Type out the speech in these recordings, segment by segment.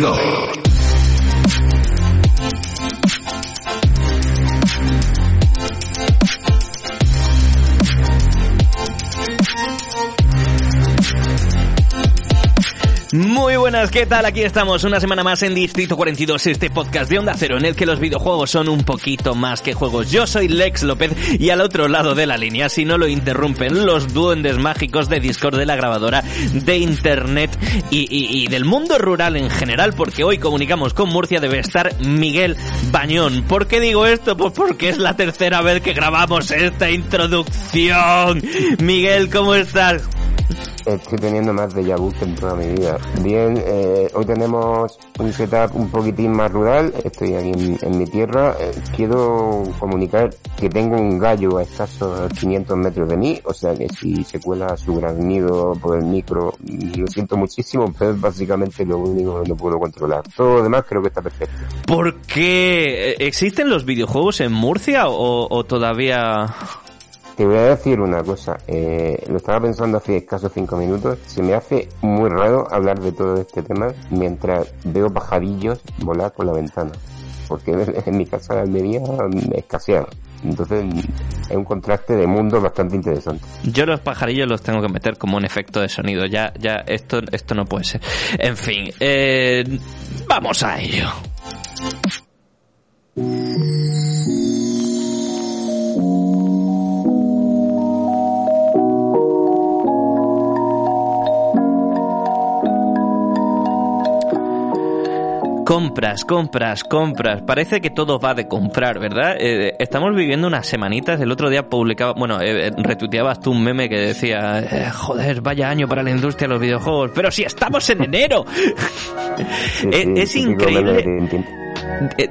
32. ¿Qué tal? Aquí estamos una semana más en Distrito 42, este podcast de Onda Cero en el que los videojuegos son un poquito más que juegos. Yo soy Lex López y al otro lado de la línea, si no lo interrumpen, los duendes mágicos de Discord de la grabadora de Internet y, y- y del mundo rural en general, porque hoy comunicamos con Murcia, debe estar Miguel Bañón. ¿Por qué digo esto? Pues porque es la tercera vez que grabamos esta introducción. Miguel, ¿cómo estás? Estoy teniendo más de vu que en toda mi vida. Bien, eh, hoy tenemos un setup un poquitín más rural. Estoy aquí en, mi tierra. Eh, quiero comunicar que tengo un gallo a escasos 500 metros de mí. O sea que si se cuela su gran nido por el micro, lo siento muchísimo, pero es básicamente lo único que no puedo controlar. Todo lo demás creo que está perfecto. ¿Por qué? Eh, ¿Existen los videojuegos en Murcia o todavía...? Te voy a decir una cosa, eh, lo estaba pensando hace escasos cinco minutos, se me hace muy raro hablar de todo este tema mientras veo pajarillos volar por la ventana, porque en mi casa de Almería escasean, entonces es un contraste de mundos bastante interesante. Yo los pajarillos los tengo que meter como un efecto de sonido. Ya, ya, esto, esto no puede ser. En fin, eh, vamos a ello. Compras, compras, compras. Parece que todo va de comprar, ¿verdad? Eh, estamos viviendo unas semanitas. El otro día publicaba, bueno, eh, eh, retuiteabas tú un meme que decía, eh, joder, vaya año para la industria de los videojuegos. Pero si estamos en enero. Sí, sí, es increíble. de Tintín.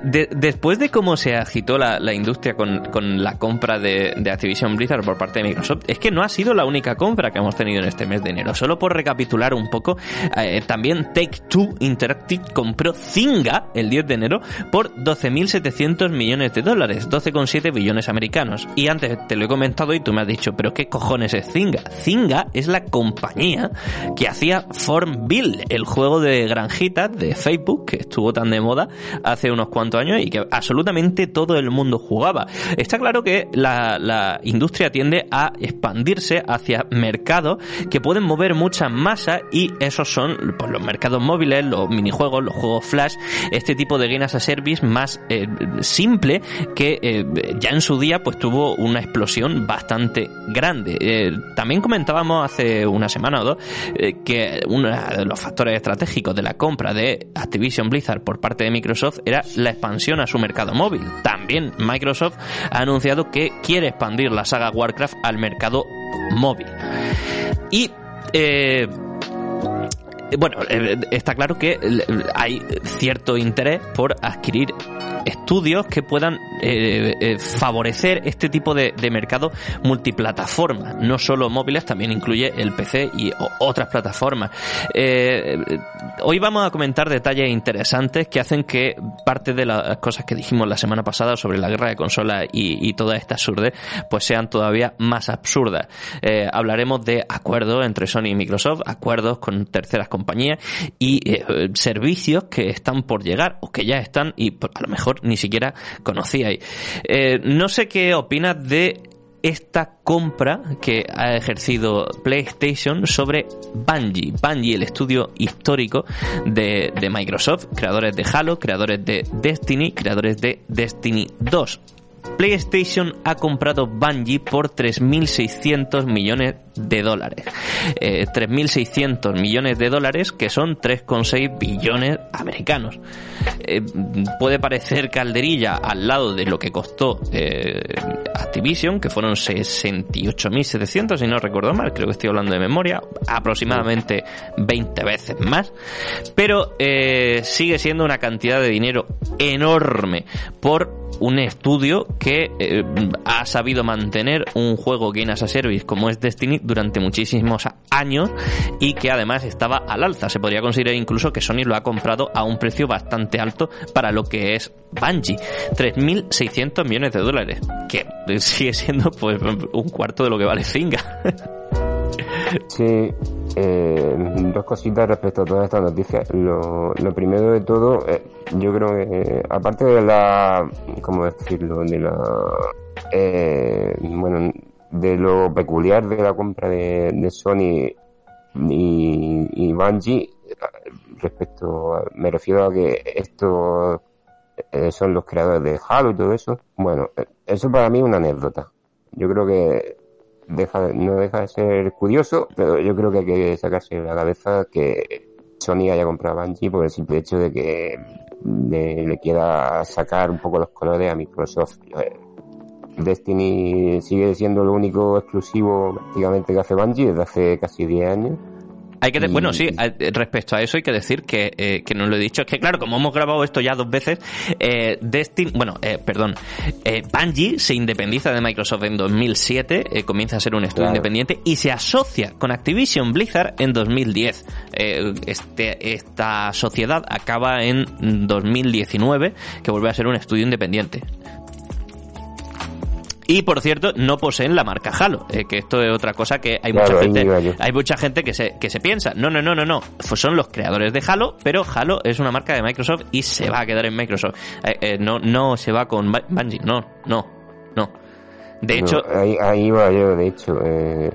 De- después de cómo se agitó la, la industria con, con la compra de, de Activision Blizzard por parte de Microsoft, es que no ha sido la única compra que hemos tenido en este mes de enero. Solo por recapitular un poco, eh, también Take Two Interactive compró Zynga el 10 de enero por 12.700 millones de dólares, 12,7 billones americanos. Y antes te lo he comentado y tú me has dicho, pero ¿qué cojones es Zynga? Zynga es la compañía que hacía Farmville, el juego de granjitas de Facebook que estuvo tan de moda hace unos cuantos años y que absolutamente todo el mundo jugaba. Está claro que la, industria tiende a expandirse hacia mercados que pueden mover mucha masa y esos son pues, los mercados móviles, los minijuegos, los juegos flash, este tipo de games a service más eh, simple que eh, ya en su día pues tuvo una explosión bastante grande. Eh, también comentábamos hace una semana o dos que uno de los factores estratégicos de la compra de Activision Blizzard por parte de Microsoft era la expansión a su mercado móvil. También Microsoft ha anunciado que quiere expandir la saga Warcraft al mercado móvil. Y eh, bueno, eh, está claro que eh, hay cierto interés por adquirir estudios que puedan eh, eh, favorecer este tipo de, mercado multiplataforma, no solo móviles, también incluye el PC y otras plataformas. Eh, hoy vamos a comentar detalles interesantes que hacen que parte de las cosas que dijimos la semana pasada sobre la guerra de consolas y, y toda esta absurdez, pues sean todavía más absurdas. Eh, hablaremos de acuerdos entre Sony y Microsoft, acuerdos con terceras compañías y eh, servicios que están por llegar o que ya están y a lo mejor ni siquiera conocíais. Eh, no sé qué opinas de esta compra que ha ejercido PlayStation sobre Bungie. Bungie, el estudio histórico de, de Microsoft, creadores de Halo, creadores de Destiny, creadores de Destiny 2. PlayStation ha comprado Bungie por 3.600 millones de dólares. Eh, 3.600 millones de dólares que son 3,6 billones americanos. Eh, puede parecer calderilla al lado de lo que costó eh, Activision, que fueron 68.700, si no recuerdo mal, creo que estoy hablando de memoria, aproximadamente 20 veces más, pero eh, sigue siendo una cantidad de dinero enorme por un estudio que ha sabido mantener un juego Game as a Service como es Destiny durante muchísimos años y que además estaba al alza. Se podría considerar incluso que Sony lo ha comprado a un precio bastante alto para lo que es Bungie. 3.600 millones de dólares, que sigue siendo pues un cuarto de lo que vale Finga. Sí, eh, dos cositas respecto a todas estas noticias. Lo, primero de todo, eh, yo creo que, eh, aparte de la, ¿cómo decirlo? De la, eh, bueno, de lo peculiar de la compra de, Sony y, y Bungie, respecto, me refiero a que estos eh, son los creadores de Halo y todo eso. Bueno, eh, eso para mí es una anécdota. Yo creo que deja, no deja de ser curioso, pero yo creo que hay que sacarse de la cabeza que Sony haya comprado a por el simple hecho de que le, le quiera sacar un poco los colores a Microsoft. Eh, Destiny sigue siendo el único exclusivo prácticamente que hace Bungie desde hace casi 10 años. Hay que bueno, sí, respecto a eso hay que decir que, eh, que no lo he dicho. Es que, claro, como hemos grabado esto ya dos veces, eh, Destiny, bueno, eh, perdón, eh, Bungie se independiza de Microsoft en 2007, eh, comienza a ser un estudio Claro. independiente y se asocia con Activision Blizzard en 2010. Eh, este, esta sociedad acaba en 2019, que vuelve a ser un estudio independiente. Y por cierto, no poseen la marca Halo, eh, que esto es otra cosa que hay Claro, mucha gente, hay mucha gente que se, que se piensa, no, no, no, no, no, Pues son los creadores de Halo, pero Halo es una marca de Microsoft y se va a quedar en Microsoft. Eh, eh, no, no se va con Bu- Bungie, no, no, no. De hecho, ahí, ahí iba yo, de hecho. Eh,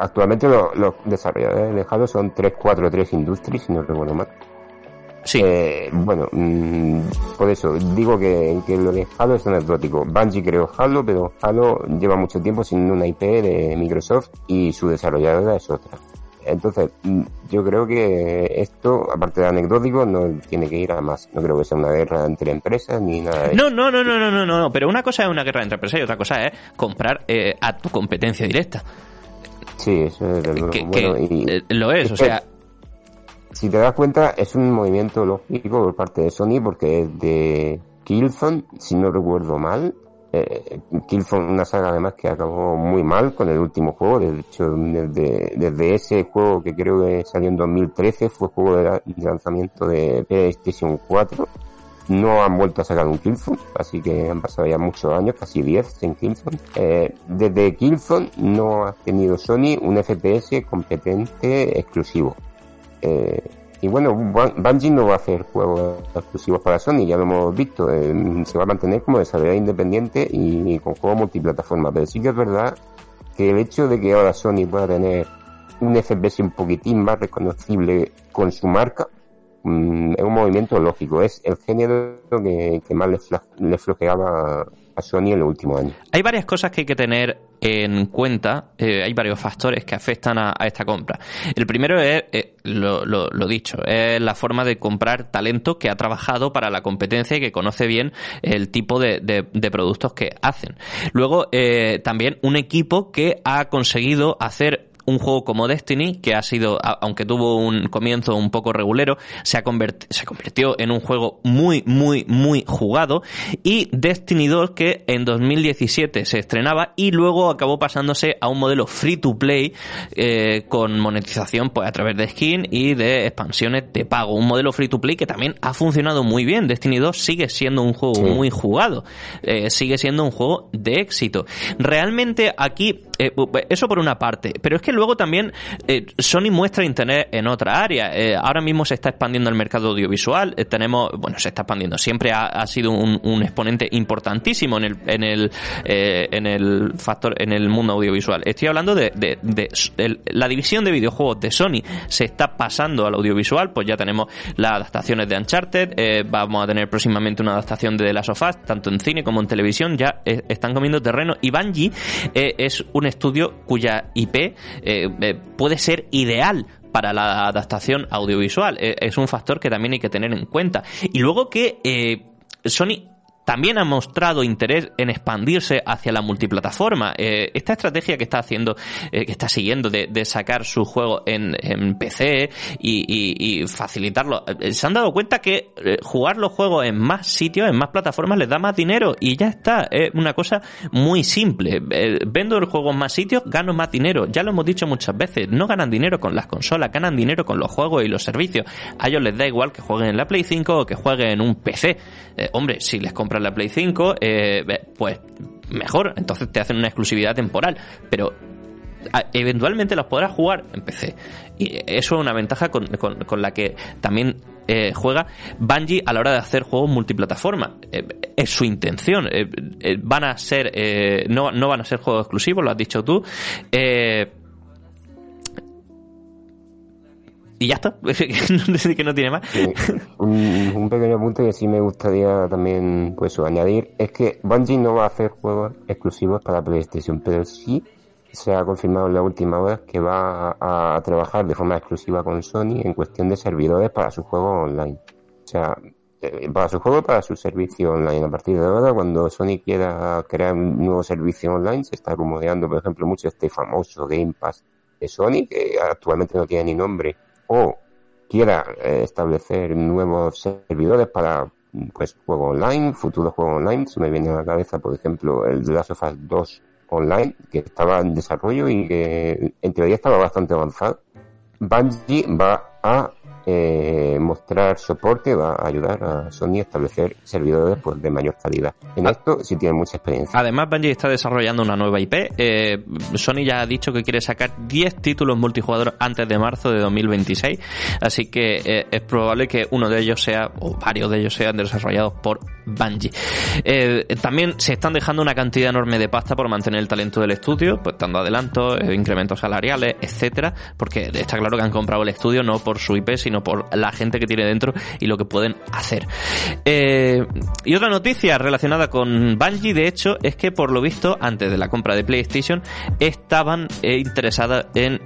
actualmente lo- los desarrolladores de Halo son 343 Industries, si no recuerdo mal. Sí, Eh, bueno, mm, por eso digo que, que lo de Halo es anecdótico. Bungie creó Halo, pero Halo lleva mucho tiempo sin una IP de Microsoft y su desarrolladora es otra. Entonces, mm, yo creo que esto, aparte de anecdótico, no tiene que ir a más. No creo que sea una guerra entre empresas ni nada de no, no, no, no, no, no, no, pero una cosa es una guerra entre empresas y otra cosa es comprar eh, a tu competencia directa. Sí, eso es luego. Que, Bueno, que, y- eh, lo es, o sea, si te das cuenta, es un movimiento lógico por parte de Sony porque es de Killzone, si no recuerdo mal. Eh, Killzone, una saga además que acabó muy mal con el último juego. De hecho, desde, ese juego que creo que salió en 2013, fue juego de, la- de lanzamiento de PlayStation 4. No han vuelto a sacar un Killzone, así que han pasado ya muchos años, casi 10 sin Killzone. Eh, desde Killzone no ha tenido Sony un FPS competente exclusivo. Eh, y bueno, Bun- Bungie no va a hacer juegos exclusivos para Sony, ya lo hemos visto. eh, se va a mantener como desarrollador independiente y, con juegos multiplataforma. Pero sí que es verdad que el hecho de que ahora Sony pueda tener un FPS un poquitín más reconocible con su marca mm, es un movimiento lógico. Es el género que, que más le, le flojeaba Sony en los últimos años. Hay varias cosas que hay que tener en cuenta, eh, hay varios factores que afectan a, esta compra. El primero es, eh, lo, dicho, es la forma de comprar talento que ha trabajado para la competencia y que conoce bien el tipo de productos que hacen. Luego, eh, también un equipo que ha conseguido hacer un juego como Destiny, que ha sido, aunque tuvo un comienzo un poco regulero, se, ha se convirtió en un juego muy, muy, muy jugado. Y Destiny 2, que en 2017 se estrenaba y luego acabó pasándose a un modelo free to play eh, con monetización pues, a través de skin y de expansiones de pago. Un modelo free to play que también ha funcionado muy bien. Destiny 2 sigue siendo un juego Sí. muy jugado, eh, sigue siendo un juego de éxito. Realmente aquí eh, eso por una parte. Pero es que luego también eh, Sony muestra interés en otra área. Eh, ahora mismo se está expandiendo el mercado audiovisual. tenemos, bueno, se está expandiendo. Siempre ha, sido un, exponente importantísimo en el, en el, en el factor, en el mundo audiovisual. Estoy hablando de, la división de videojuegos de Sony se está pasando al audiovisual. Pues ya tenemos las adaptaciones de Uncharted. vamos a tener próximamente una adaptación de The Last of Us, tanto en cine como en televisión. Ya están comiendo terreno. Y Bungie es un estudio cuya IP eh, eh, puede ser ideal para la adaptación audiovisual. Eh, es un factor que también hay que tener en cuenta. Y luego que Sony también ha mostrado interés en expandirse hacia la multiplataforma. Eh, esta estrategia que está haciendo, eh, que está siguiendo de, sacar su juego en, PC y, facilitarlo, eh, se han dado cuenta que jugar los juegos en más sitios, en más plataformas, les da más dinero y ya está. Es una cosa muy simple. vendo el juego en más sitios, gano más dinero. Ya lo hemos dicho muchas veces. No ganan dinero con las consolas, ganan dinero con los juegos y los servicios. A ellos les da igual que jueguen en la Play 5 o que jueguen en un PC. hombre, si les compran la Play 5, eh, pues mejor, entonces te hacen una exclusividad temporal, pero eventualmente los podrás jugar en PC. Y eso es una ventaja con, la que también eh, juega Bungie a la hora de hacer juegos multiplataforma. Eh, es su intención. van a ser, no, no van a ser juegos exclusivos, lo has dicho tú. Y ya está, que no tiene más. Un, pequeño punto que sí me gustaría también pues añadir es que Bungie no va a hacer juegos exclusivos para PlayStation, pero sí se ha confirmado en la última hora que va a, trabajar de forma exclusiva con Sony en cuestión de servidores para su juego online. O sea, eh, para su juego, para su servicio online. A partir de ahora, cuando Sony quiera crear un nuevo servicio online, se está rumoreando, por ejemplo, mucho este famoso Game Pass de Sony, que actualmente no tiene ni nombre o quiera eh, establecer nuevos servidores para pues juego online, futuros juegos online, se me viene a la cabeza, por ejemplo, el The Last of Us 2 online, que estaba en desarrollo y que en teoría estaba bastante avanzado. Bungie va a eh, mostrar soporte va a ayudar a Sony a establecer servidores pues, de mayor calidad. En ah. esto sí tiene mucha experiencia. Además, Bungie está desarrollando una nueva IP. Eh, Sony ya ha dicho que quiere sacar 10 títulos multijugador antes de marzo de 2026, así que eh, es probable que uno de ellos sea, o varios de ellos sean desarrollados por Bungie. También se están dejando una cantidad enorme de pasta por mantener el talento del estudio, pues dando adelantos, incrementos salariales, etcétera, porque está claro que han comprado el estudio no por su IP, sino por la gente que tiene dentro y lo que pueden hacer. Eh, y otra noticia relacionada con Bungie, de hecho, es que por lo visto, antes de la compra de PlayStation, estaban eh, interesadas en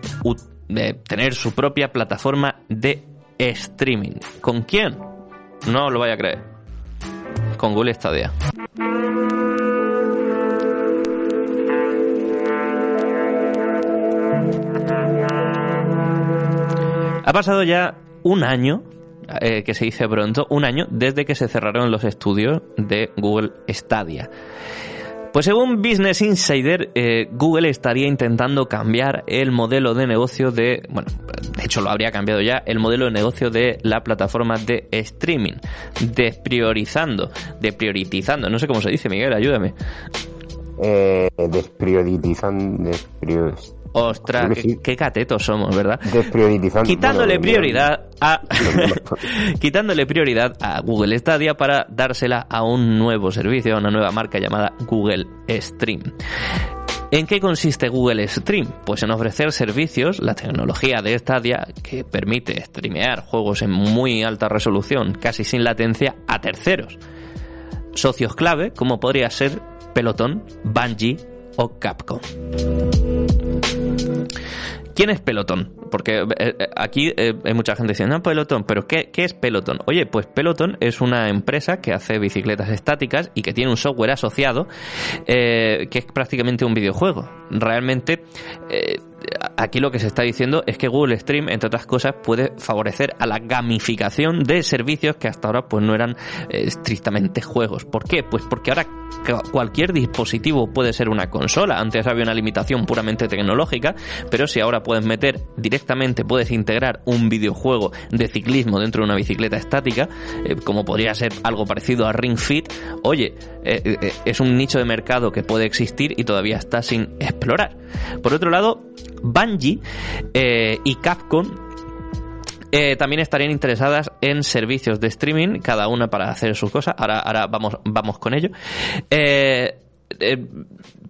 tener su propia plataforma de streaming. ¿Con quién? No lo vaya a creer. Con Google Stadia. Ha pasado ya un año, eh, que se dice pronto, un año desde que se cerraron los estudios de Google Stadia. Pues según Business Insider, eh, Google estaría intentando cambiar el modelo de negocio de, bueno, de hecho lo habría cambiado ya, el modelo de negocio de la plataforma de streaming, despriorizando, deprioritizando, no sé cómo se dice, Miguel, ayúdame. Eh, desprioritizando, Ostras, qué, catetos somos, ¿verdad? Quitándole prioridad a quitándole prioridad a Google Stadia para dársela a un nuevo servicio, a una nueva marca llamada Google Stream. ¿En qué consiste Google Stream? Pues en ofrecer servicios, la tecnología de Stadia, que permite streamear juegos en muy alta resolución, casi sin latencia, a terceros. Socios clave, como podría ser Peloton, Bungie o Capcom. ¿Quién es Peloton? Porque eh, eh, aquí eh, hay mucha gente diciendo, no, Peloton, pero ¿qué, ¿qué, es Peloton? Oye, pues Peloton es una empresa que hace bicicletas estáticas y que tiene un software asociado que es prácticamente un videojuego. Realmente aquí lo que se está diciendo es que Google Stream, entre otras cosas, puede favorecer a la gamificación de servicios que hasta ahora pues no eran eh, estrictamente juegos. ¿Por qué? Pues porque ahora cualquier dispositivo puede ser una consola. Antes había una limitación puramente tecnológica tecnológica, pero si ahora puedes meter directamente, puedes integrar un videojuego de ciclismo dentro de una bicicleta estática, eh, como podría ser algo parecido a Ring Fit, oye, eh, eh, es un nicho de mercado que puede existir y todavía está sin explorar. Por otro lado, Bungie y Capcom también estarían interesadas en servicios de streaming, cada una para hacer sus cosas. Ahora, ahora vamos, vamos con ello. Eh,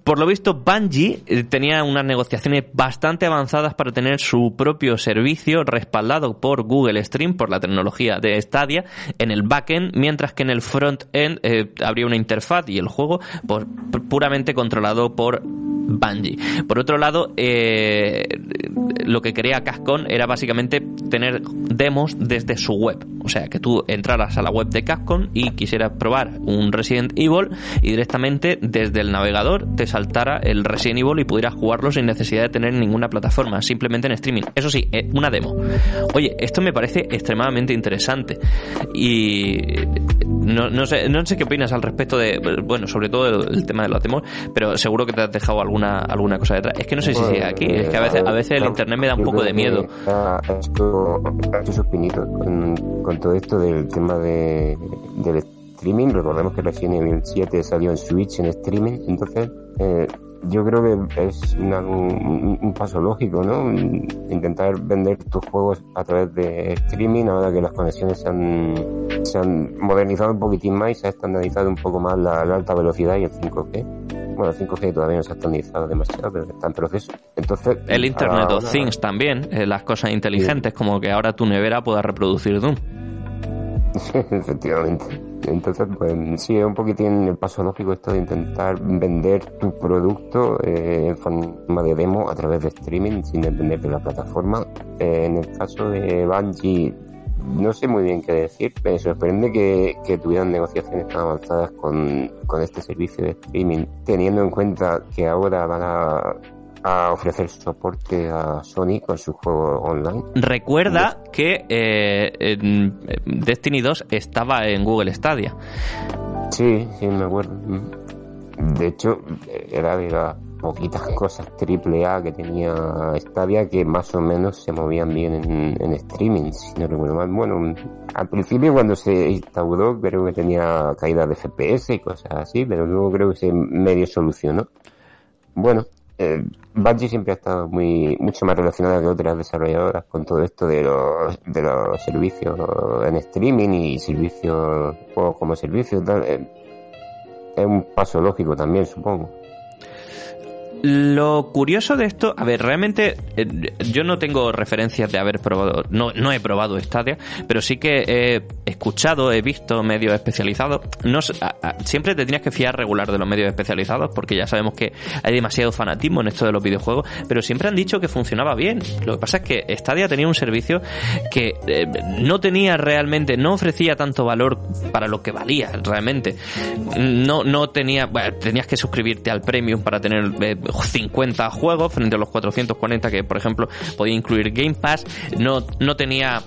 por lo visto, Bungie eh, tenía unas negociaciones bastante avanzadas para tener su propio servicio respaldado por Google Stream, por la tecnología de Stadia, en el backend, mientras que en el frontend eh, habría una interfaz y el juego puramente controlado por Bungie. Por otro lado, eh, lo que quería Cascon era básicamente tener demos desde su web. O sea, que tú entraras a la web de Cascon y quisieras probar un Resident Evil y directamente desde el navegador te saltara el Resident Evil y pudieras jugarlo sin necesidad de tener ninguna plataforma, simplemente en streaming. Eso sí, eh, una demo. Oye, esto me parece extremadamente interesante. Y no, no, sé, no sé qué opinas al respecto de, bueno, sobre todo el, tema de los demos, pero seguro que te has dejado alguna, alguna cosa detrás. Es que no sé si sigue aquí, es que a veces, a veces el internet me da un poco de miedo. Con, con, todo esto del tema de, del streaming. Recordemos que recién en el 7 salió en Switch en streaming, entonces eh, yo creo que es un, paso lógico, ¿no? Intentar vender tus juegos a través de streaming ahora que las conexiones se han, modernizado un poquitín más y se ha estandarizado un poco más la, alta velocidad y el 5G. Bueno, el 5G todavía no se ha estandarizado demasiado, pero está en proceso. Entonces, el Internet of Things también, eh, las cosas inteligentes, como que ahora tu nevera pueda reproducir Doom. Efectivamente. Entonces, pues sí, es un poquitín el paso lógico esto de intentar vender tu producto eh, en forma de demo a través de streaming sin depender de la plataforma. Eh, en el caso de Bungie, no sé muy bien qué decir, me sorprende que, que tuvieran negociaciones tan avanzadas con, con este servicio de streaming, teniendo en cuenta que ahora van a a ofrecer soporte a Sony con su juego online. Recuerda que eh, Destiny 2 estaba en Google Stadia. Sí, sí, me acuerdo. De hecho, era de poquitas cosas triple A que tenía Stadia que más o menos se movían bien en, streaming, si no recuerdo mal. Bueno, al principio cuando se instauró creo que tenía caída de FPS y cosas así, pero luego creo que se medio solucionó. Bueno, eh, Bungie siempre ha estado muy mucho más relacionada que otras desarrolladoras con todo esto de los, de los servicios en streaming y servicios como servicios. Eh, es un paso lógico también, supongo. Lo curioso de esto, a ver, realmente eh, yo no tengo referencias de haber probado, no, no he probado Stadia, pero sí que he escuchado, he visto medios especializados. No, siempre te tienes que fiar regular de los medios especializados porque ya sabemos que hay demasiado fanatismo en esto de los videojuegos, pero siempre han dicho que funcionaba bien. Lo que pasa es que Stadia tenía un servicio que eh, no tenía realmente, no ofrecía tanto valor para lo que valía realmente. No, no tenía, bueno, tenías que suscribirte al premium para tener eh, 50 juegos frente a los 440 que, por ejemplo, podía incluir Game Pass. No, no tenía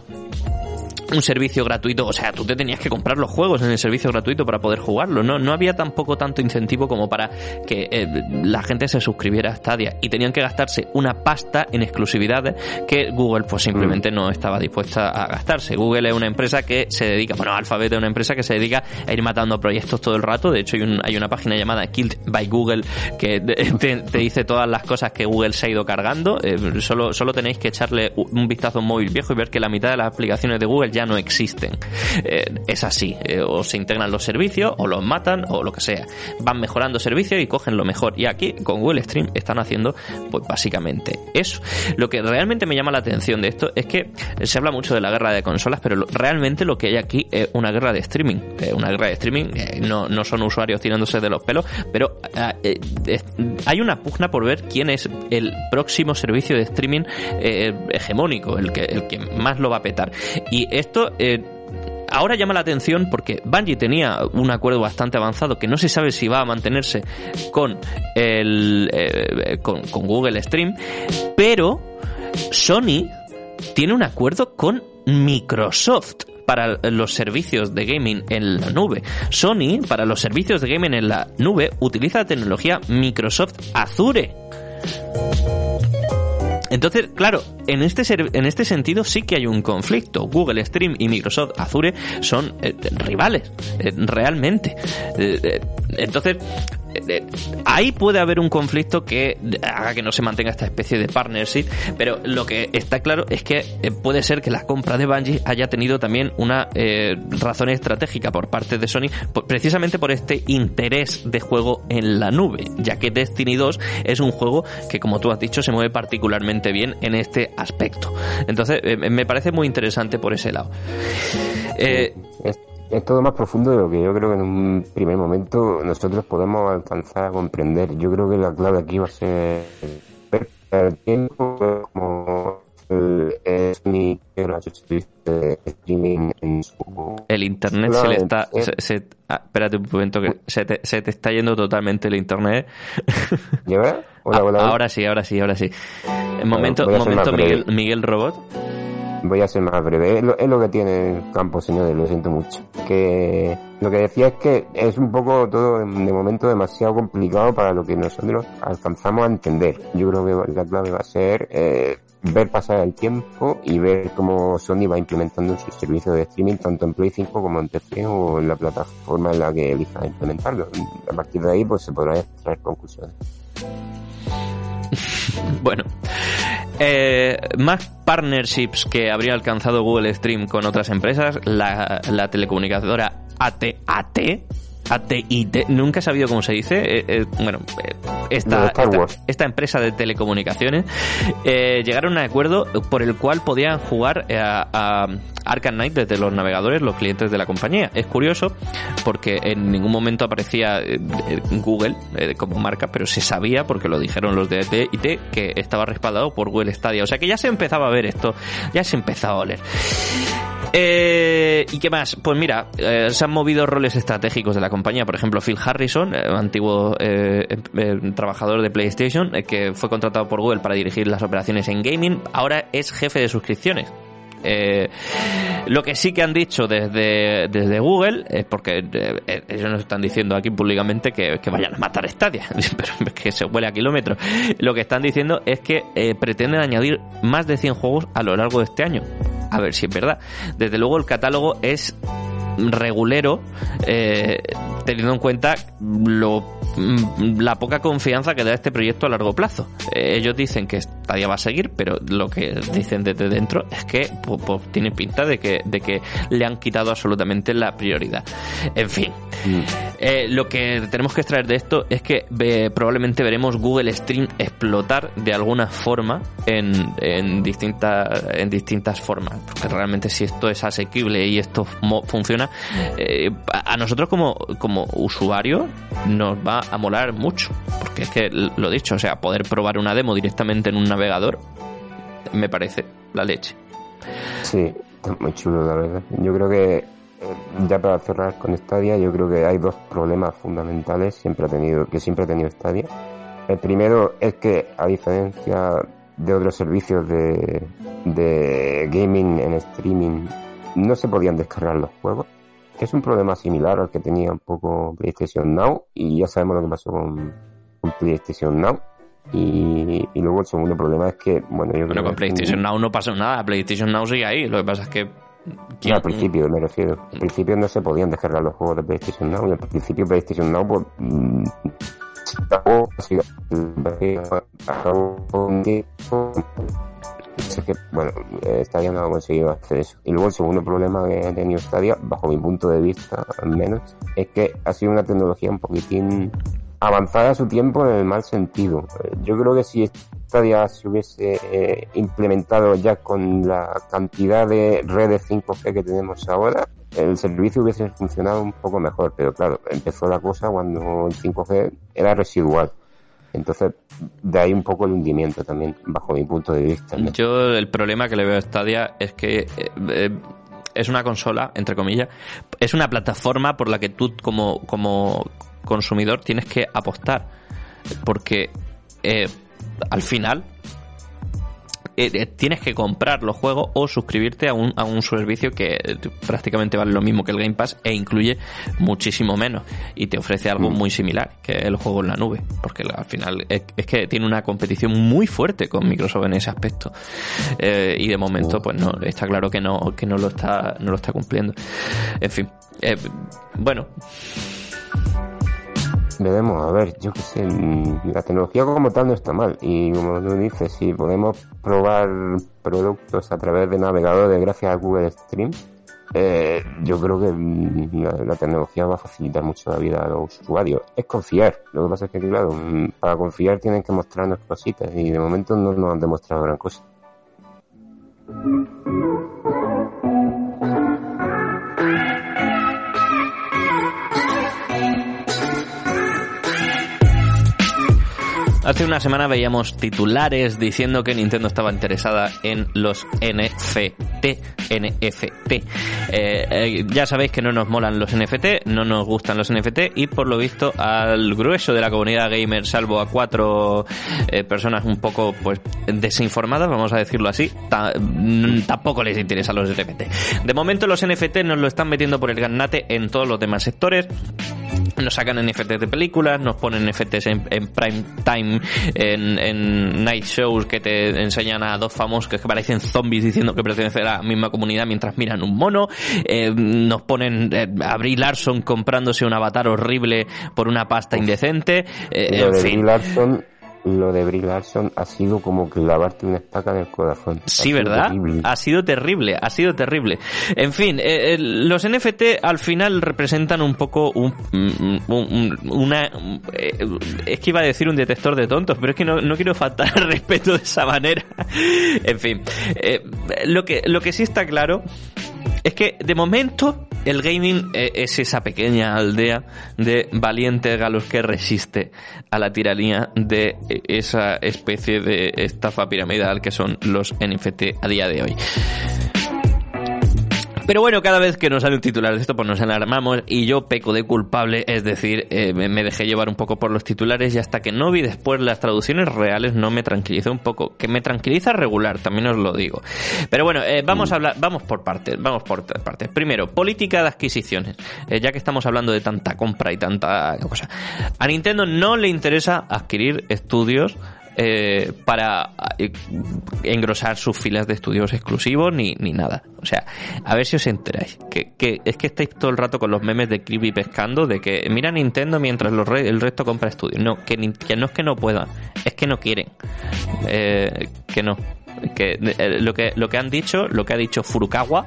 un servicio gratuito, o sea, tú te tenías que comprar los juegos en el servicio gratuito para poder jugarlo, no, no había tampoco tanto incentivo como para que eh, la gente se suscribiera a Stadia y tenían que gastarse una pasta en exclusividades que Google pues simplemente no estaba dispuesta a gastarse. Google es una empresa que se dedica, bueno, Alphabet es una empresa que se dedica a ir matando proyectos todo el rato, de hecho hay, hay una página llamada Killed by Google que te, dice todas las cosas que Google se ha ido cargando, eh, solo, solo tenéis que echarle un vistazo a un móvil viejo y ver que la mitad de las aplicaciones de Google ya no existen. Eh, es así, eh, o se integran los servicios, o los matan, o lo que sea. Van mejorando servicios y cogen lo mejor. Y aquí, con Google Stream, están haciendo, pues básicamente eso. Lo que realmente me llama la atención de esto es que se habla mucho de la guerra de consolas, pero realmente lo que hay aquí es una guerra de streaming. Una guerra de streaming, no, no son usuarios tirándose de los pelos, pero hay una pugna por ver quién es el próximo servicio de streaming hegemónico, el que, el que más lo va a petar. Y esto eh, ahora llama la atención porque Bungie tenía un acuerdo bastante avanzado que no se sabe si va a mantenerse con, el, eh, con, Google Stream, pero Sony tiene un acuerdo con Microsoft para los servicios de gaming en la nube. Sony, para los servicios de gaming en la nube, utiliza la tecnología Microsoft Azure. Entonces, claro, en este, en este sentido sí que hay un conflicto. Google Stream y Microsoft Azure son eh, rivales, eh, realmente. Eh, entonces, ahí puede haber un conflicto que haga que no se mantenga esta especie de partnership, pero lo que está claro es que eh, puede ser que la compra de Bungie haya tenido también una eh, razón estratégica por parte de Sony, precisamente por este interés de juego en la nube, ya que Destiny 2 es un juego que, como tú has dicho, se mueve particularmente bien en este aspecto. Entonces, eh, me parece muy interesante por ese lado. Eh, es todo más profundo de lo que yo creo que en un primer momento nosotros podemos alcanzar a comprender. Yo creo que la clave aquí va a ser el tiempo como es mi el internet se le está se, ah, espérate un momento que se te, se te está yendo totalmente el internet. ¿Ya Hola, hola, ahora sí ahora sí ahora sí. En momento momento Miguel, Miguel Robot voy a ser más breve. Es lo, que tiene el campo, señores, lo siento mucho. Que lo que decía es que es un poco todo de momento demasiado complicado para lo que nosotros alcanzamos a entender. Yo creo que la clave va a ser eh, ver pasar el tiempo y ver cómo Sony va implementando su servicio de streaming tanto en Play 5 como en PC o en la plataforma en la que elija implementarlo. A partir de ahí pues se podrán extraer conclusiones. bueno, eh, más partnerships que habría alcanzado Google Stream con otras empresas, la, telecomunicadora AT&T nunca he sabido cómo se dice. Eh, eh, bueno, eh, esta, esta, empresa de telecomunicaciones llegaron a un acuerdo por el cual podían jugar a, a Arkham Knight desde los navegadores los clientes de la compañía. Es curioso porque en ningún momento aparecía Google como marca, pero se sabía, porque lo dijeron los de ATIT, que estaba respaldado por Google Stadia. O sea que ya se empezaba a ver esto, ya se empezaba a oler. Eh, ¿Y qué más? Pues mira, eh, se han movido roles estratégicos de la compañía. Por ejemplo, Phil Harrison, eh, antiguo trabajador de PlayStation, que fue contratado por Google para dirigir las operaciones en gaming, ahora es jefe de suscripciones. lo que sí que han dicho desde, desde Google es porque ellos nos están diciendo aquí públicamente que, vayan a matar Stadia, pero que se huele a kilómetros. Lo que están diciendo es que pretenden añadir más de 100 juegos a lo largo de este año a ver si es verdad. Desde luego el catálogo es regulero, eh, teniendo en cuenta lo, mm, la poca confianza que da este proyecto a largo plazo. Eh, ellos dicen que Stadia va a seguir, pero lo que dicen desde dentro es que pues, pues, tiene pinta de que, de que le han quitado absolutamente la prioridad. En fin, mm. eh, lo que tenemos que extraer de esto es que probablemente veremos Google Stream explotar de alguna forma en, en, distintas, en distintas formas. Porque realmente si esto es asequible y esto funciona, eh, a nosotros como, como usuario nos va a molar mucho. Porque es que, lo dicho, o sea, poder probar una demo directamente en un navegador me parece la leche. Sí, muy chulo, la verdad. Yo creo que, eh, ya para cerrar con Stadia, yo creo que hay dos problemas fundamentales siempre ha tenido, que siempre ha tenido Stadia. El primero es que, a diferencia de otros servicios de, de gaming en streaming, no se podían descargar los juegos es un problema similar al que tenía un poco PlayStation Now y ya sabemos lo que pasó con, PlayStation Now. Y, luego el segundo problema es que, bueno, yo creo con PlayStation Now no pasó nada, PlayStation Now sigue ahí, lo que pasa es que... al principio me refiero. Al principio no se podían descargar los juegos de PlayStation Now y al principio PlayStation Now pues, mm, es que, bueno, Stadia no ha conseguido hacer eso. Y luego el segundo problema que ha tenido Stadia, bajo mi punto de vista al menos, es que ha sido una tecnología un poquitín avanzada a su tiempo en el mal sentido. Yo creo que si Stadia se hubiese eh, implementado ya con la cantidad de redes 5G que tenemos ahora, el servicio hubiese funcionado un poco mejor, pero claro, empezó la cosa cuando el 5G era residual. Entonces, de ahí un poco el hundimiento también, bajo mi punto de vista. Yo el problema que le veo a Stadia es que eh, eh, es una consola, entre comillas, es una plataforma por la que tú como, como consumidor tienes que apostar. Porque eh, al final eh, eh, tienes que comprar los juegos o suscribirte a un, a un servicio que eh, prácticamente vale lo mismo que el Game Pass e incluye muchísimo menos. Y te ofrece algo muy similar que el juego en la nube porque al final es, es que tiene una competición muy fuerte con Microsoft en ese aspecto. Eh, y de momento pues no está claro que no que no lo está no lo está cumpliendo. En fin eh, bueno Debemos, a ver, yo qué sé, mm, la tecnología como tal no está mal. Y como tú dices, si podemos probar productos a través de navegadores gracias a Google Stream, eh, yo creo que mm, la, la tecnología va a facilitar mucho la vida a los usuarios. Es confiar. Lo que pasa es que, claro, mm, para confiar tienen que mostrarnos cositas y de momento no nos han demostrado gran cosa. Hace una semana veíamos titulares diciendo que Nintendo estaba interesada en los NFT. NFT. Eh, eh, ya sabéis que no nos molan los NFT, no nos gustan los NFT y por lo visto al grueso de la comunidad gamer, salvo a cuatro eh, personas un poco pues desinformadas, vamos a decirlo así, mm, tampoco les interesan los NFT. De momento los NFT nos lo están metiendo por el ganate en todos los demás sectores nos sacan NFTs de películas, nos ponen NFTs en, en prime time, en, en night shows que te enseñan a dos famosos que parecen zombies diciendo que pertenecen a la misma comunidad mientras miran un mono, eh, nos ponen eh, a Brie Larson comprándose un avatar horrible por una pasta indecente, eh, lo en de fin. Brie Larson, lo de Brie Larson ha sido como clavarte una estaca en el corazón. Sí, ¿verdad? terrible. Ha sido terrible, ha sido terrible. En fin, eh, eh, los NFT al final representan un poco un, un- un- una... eh, es que iba a decir un detector de tontos, pero es que no, no quiero faltar al respeto de esa manera. En fin, eh, lo, que, lo que sí está claro es que de momento el gaming eh, es esa pequeña aldea de valientes galos que resiste a la tiranía de eh, esa especie de estafa piramidal que son los NFT a día de hoy. Pero bueno, cada vez que nos sale un titular de esto, pues nos alarmamos y yo peco de culpable, es decir, eh, me, dejé llevar un poco por los titulares y hasta que no vi después las traducciones reales no me tranquilizó un poco, que me tranquiliza regular, también os lo digo. Pero bueno, eh, vamos a hablar, vamos por partes, vamos por partes. Primero, política de adquisiciones, Eh, ya que estamos hablando de tanta compra y tanta cosa. A Nintendo no le interesa adquirir estudios eh, para eh, engrosar sus filas de estudios exclusivos ni, ni nada. O sea, a ver si os enteráis. Que, es que estáis todo el rato con los memes de Kirby pescando, de que mira Nintendo mientras el resto compra estudios. No, que, que no es que no puedan, es que no quieren. Eh, que no. Que eh, lo que lo que han dicho, lo que ha dicho Furukawa,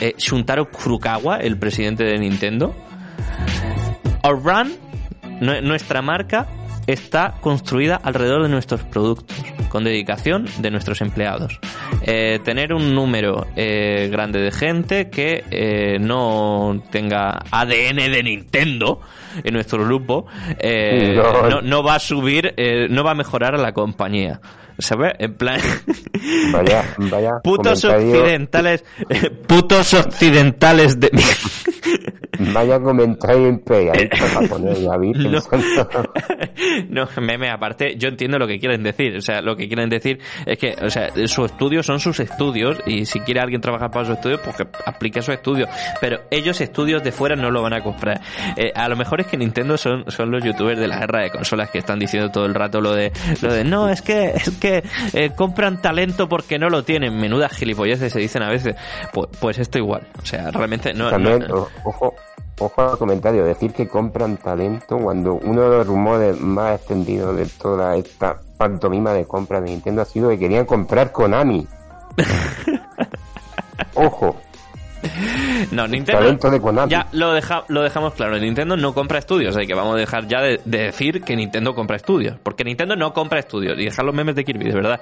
eh, Shuntaro Furukawa, el presidente de Nintendo, Our brand, nue- nuestra marca, está construida alrededor de nuestros productos, con dedicación de nuestros empleados. Eh, tener un número eh, grande de gente que eh, no tenga ADN de Nintendo en nuestro grupo eh, No. no, no va a subir, eh, no va a mejorar a la compañía. ¿Sabes? En plan... Vaya, vaya. Putos comentario- occidentales, putos occidentales de... Vaya comentario imperialista japonés, David. No. no, meme aparte, yo entiendo lo que quieren decir. O sea, lo que quieren decir es que, o sea, sus estudios son sus estudios y si quiere alguien trabajar para sus estudios, pues que aplique sus estudios. Pero ellos estudios de fuera no lo van a comprar. Eh, a lo mejor es que Nintendo son, son los youtubers de la guerra de consolas que están diciendo todo el rato lo de, lo de no, es que, es que eh, compran talento porque no lo tienen. Menudas gilipolleces se dicen a veces. Pues, pues esto igual. O sea, realmente no. También, no- ojo, ojo al comentario, decir que compran talento cuando uno de los rumores más extendidos de toda esta pantomima de compra de Nintendo ha sido que querían comprar Konami. Ojo, No, Nintendo. de. Ya lo, deja, lo dejamos claro. Nintendo no compra estudios. Así que vamos a dejar ya de, de decir que Nintendo compra estudios. Porque Nintendo no compra estudios. Y dejar los memes de Kirby, de verdad.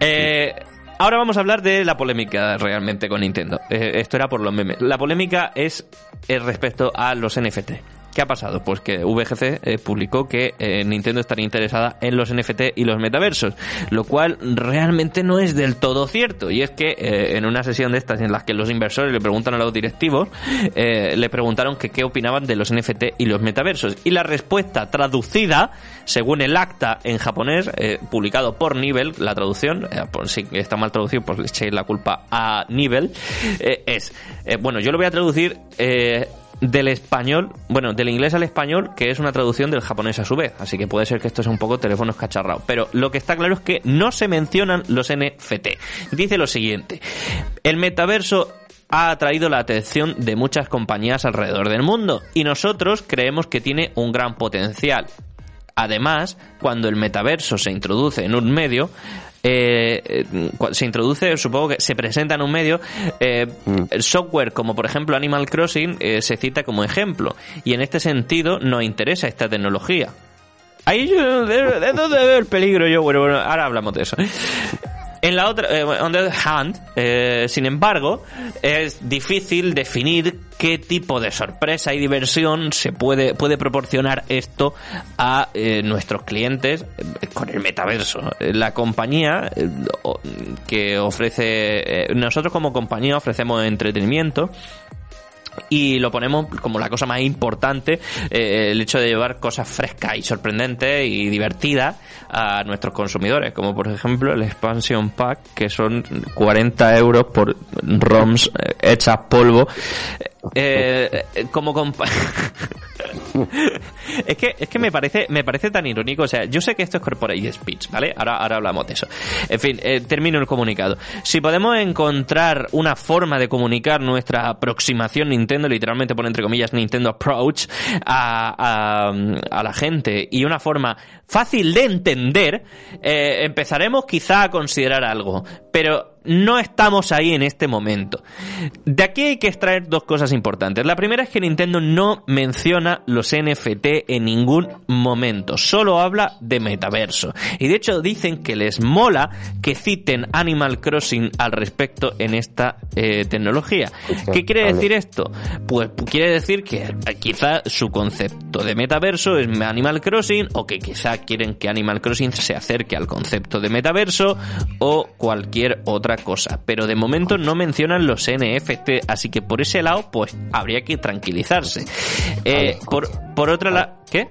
Eh, ahora vamos a hablar de la polémica realmente con Nintendo. Eh, esto era por los memes. La polémica es, es respecto a los NFT. ¿Qué ha pasado? Pues que VGC eh, publicó que eh, Nintendo estaría interesada en los NFT y los metaversos, lo cual realmente no es del todo cierto. Y es que eh, en una sesión de estas en las que los inversores le preguntan a los directivos, le preguntaron qué opinaban de los NFT y los metaversos. Y la respuesta traducida, según el acta en japonés, publicado por Nivel, la traducción, si está mal traducido, pues le echéis la culpa a Nivel, es, bueno, yo lo voy a traducir del español, bueno, del inglés al español, que es una traducción del japonés a su vez. Así que puede ser que esto sea un poco teléfonos cacharrados. Pero lo que está claro es que no se mencionan los NFT. Dice lo siguiente: el metaverso ha atraído la atención de muchas compañías alrededor del mundo y nosotros creemos que tiene un gran potencial. Además, cuando el metaverso se introduce en un medio, eh, se introduce, supongo que se presenta en un medio, eh, mm. software como por ejemplo Animal Crossing eh, se cita como ejemplo. Y en este sentido nos interesa esta tecnología. Ahí yo, de, dónde veo el peligro yo, bueno, bueno, ahora hablamos de eso. En la otra, eh, on the hand, eh, sin embargo, es difícil definir qué tipo de sorpresa y diversión se puede, puede proporcionar esto a eh, nuestros clientes con el metaverso. La compañía que ofrece, nosotros como compañía ofrecemos entretenimiento y lo ponemos como la cosa más importante, eh, el hecho de llevar cosas frescas y sorprendentes y divertidas a nuestros consumidores, como por ejemplo el Expansion Pack, que son 40 euros por ROMs eh, hechas polvo. Eh, como es que es que me parece me parece tan irónico o sea yo sé que esto es corporate speech vale ahora ahora hablamos de eso. En fin eh, termino el comunicado. Si podemos encontrar una forma de comunicar nuestra aproximación Nintendo literalmente pone entre comillas Nintendo approach a, a, la gente y una forma fácil de entender eh, empezaremos quizá a considerar algo. Pero no estamos ahí en este momento. De aquí hay que extraer dos cosas importantes. La primera es que Nintendo no menciona los NFT en ningún momento, solo habla de metaverso. Y de hecho dicen que les mola que citen Animal Crossing al respecto en esta eh, tecnología. ¿Qué quiere decir esto? Pues quiere decir que eh, quizá su concepto de metaverso es Animal Crossing o que quizá quieren que Animal Crossing se acerque al concepto de metaverso o cualquier otra cosa. Pero de momento no mencionan los NFT, así que por ese lado, pues habría que tranquilizarse. Eh, por, por otra lado, ¿qué?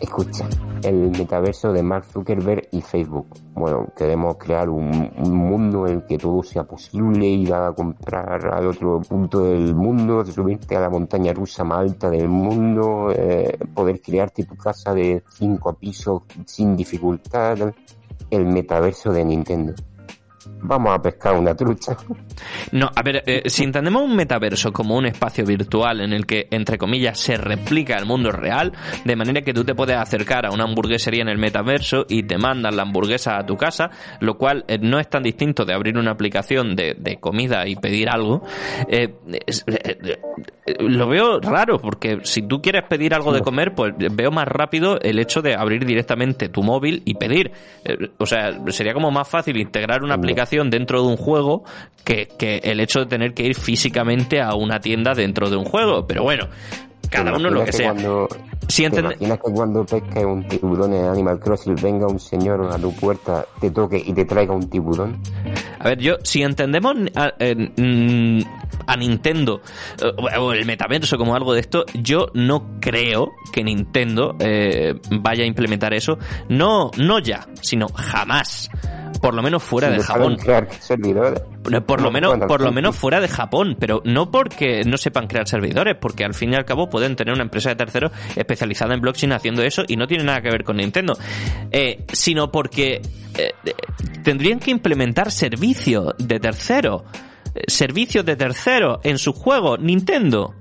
Escucha, el metaverso de Mark Zuckerberg y Facebook. Bueno, queremos crear un, mundo en el que todo sea posible, ir a comprar al otro punto del mundo, subirte a la montaña rusa más alta del mundo, eh, poder crearte tu casa de cinco pisos sin dificultad. El metaverso de Nintendo vamos a pescar una trucha. No, a ver, eh, si entendemos un metaverso como un espacio virtual en el que, entre comillas, se replica el mundo real, de manera que tú te puedes acercar a una hamburguesería en el metaverso y te mandan la hamburguesa a tu casa, lo cual eh, no es tan distinto de abrir una aplicación de, comida y pedir algo, eh, lo veo raro, porque si tú quieres pedir algo de comer, pues veo más rápido el hecho de abrir directamente tu móvil y pedir. o sea, sería como más fácil integrar una aplicación dentro de un juego que, el hecho de tener que ir físicamente a una tienda dentro de un juego. Pero bueno, cada uno lo que, sea. si ¿Te imaginas que cuando pesques un tiburón en Animal Crossing venga un señor a tu puerta, te toque y te traiga un tiburón? A ver, yo, si entendemos a, mm, Nintendo eh, o el metaverso como algo de esto, yo no creo que Nintendo eh, vaya a implementar eso. No, no ya, sino jamás por lo menos fuera de Japón. Por lo menos, por lo menos fuera de Japón, pero no porque no sepan crear servidores, porque al fin y al cabo pueden tener una empresa de terceros especializada en blockchain haciendo eso y no tiene nada que ver con Nintendo, eh, sino porque eh, tendrían que implementar servicios de tercero, eh, servicios de tercero en su juego Nintendo.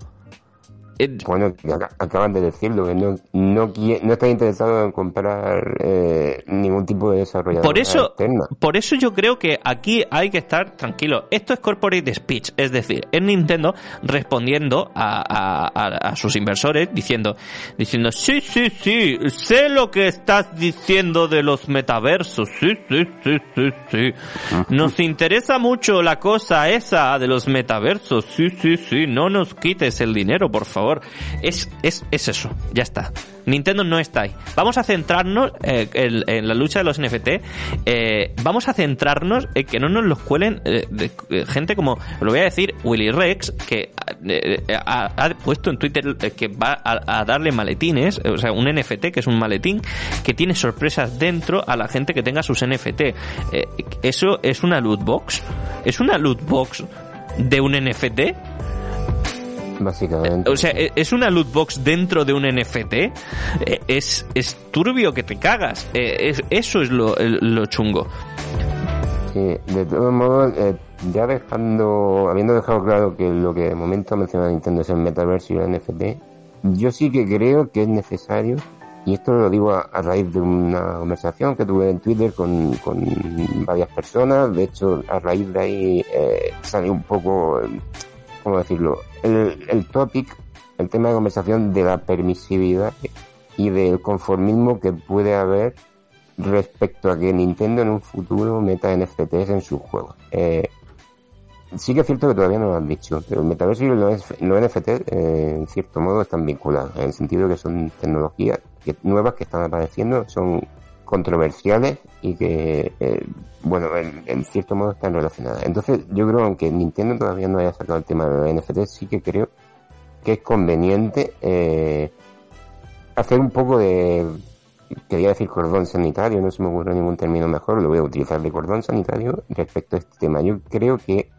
Eh, bueno, acaban de decirlo, que no, no, no está interesado en comprar eh, ningún tipo de desarrollador. Por eso, por eso yo creo que aquí hay que estar tranquilo. Esto es corporate speech, es decir, es Nintendo respondiendo a, a, sus inversores diciendo, diciendo, sí, sí, sí, sé lo que estás diciendo de los metaversos, sí, sí, sí, sí, sí. Nos interesa mucho la cosa esa de los metaversos, sí, sí, sí, no nos quites el dinero, por favor Es, es, es eso, ya está. Nintendo no está ahí. Vamos a centrarnos eh, en, la lucha de los NFT. eh, vamos a centrarnos en que no nos los cuelen eh, gente como, lo voy a decir, Willy Rex, que ha, puesto en Twitter que va a, a darle maletines, o sea, un NFT que es un maletín que tiene sorpresas dentro a la gente que tenga sus NFT. ¿Eso es una loot box? ¿Es una loot box de un NFT? Básicamente. O sea, ¿e- ¿es una loot box dentro de un NFT? Eh, Es, es turbio que te cagas. Eh, es- eso es lo, lo chungo. Sí, de todos modos, eh, ya dejando, habiendo dejado claro que lo que de momento menciona Nintendo es el metaverso y el NFT, yo sí que creo que es necesario, y esto lo digo a, a raíz de una conversación que tuve en Twitter con, con varias personas, de hecho a raíz de ahí eh, salió un poco, ¿cómo decirlo? El, el topic, el tema de conversación de la permisividad y del conformismo que puede haber respecto a que Nintendo en un futuro meta NFTs en sus juegos. Eh, sí que es cierto que todavía no lo han dicho, pero el metaverso y los, los NFT eh, en cierto modo están vinculados, en el sentido de que son tecnologías que- nuevas que están apareciendo, son controversiales y que, eh, bueno, en, en cierto modo están relacionadas. Entonces yo creo, aunque Nintendo todavía no haya sacado el tema de los NFT, sí que creo que es conveniente eh, hacer un poco de quería decir cordón sanitario, no se me ocurre ningún término mejor, lo voy a utilizar de cordón sanitario respecto a este tema. Yo creo que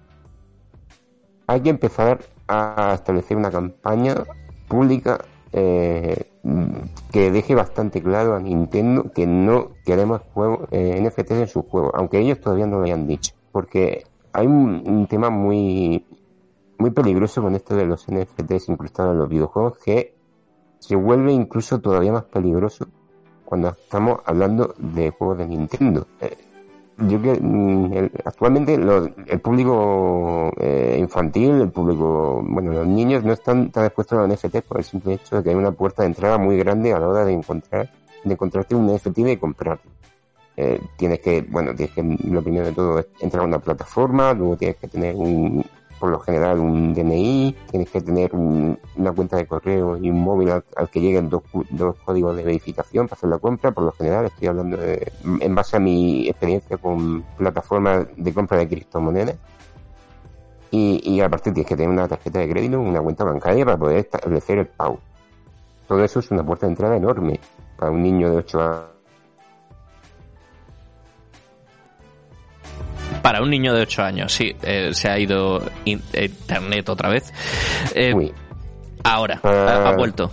hay que empezar a establecer una campaña pública eh, que deje bastante claro a Nintendo que no queremos juegos eh, NFTs en sus juegos, aunque ellos todavía no lo hayan dicho, porque hay un, un tema muy muy peligroso con esto de los NFTs incrustados en los videojuegos que se vuelve incluso todavía más peligroso cuando estamos hablando de juegos de Nintendo. Eh, yo que mm, el- actualmente lo- el público eh, infantil, el público, bueno, los niños no están tan expuestos a los NFT por el simple hecho de que hay una puerta de entrada muy grande a la hora de encontrar, de encontrarte un NFT y comprarlo. Eh, tienes que, bueno, tienes que, lo primero de todo es entrar a una plataforma, luego tienes que tener un, por lo general un DNI, tienes que tener un- una cuenta de correo y un móvil al, que lleguen dos, dos códigos de verificación para hacer la compra. Por lo general estoy hablando de, en base a mi experiencia con plataformas de compra de criptomonedas. Y, y aparte tienes que tener una tarjeta de crédito, una cuenta bancaria para poder establecer el pago. Todo eso es una puerta de entrada enorme para un niño de 8 años. Para un niño de 8 años, sí, eh, se ha ido in- internet otra vez. Eh, Uy. ahora, Ah. ha, ha vuelto.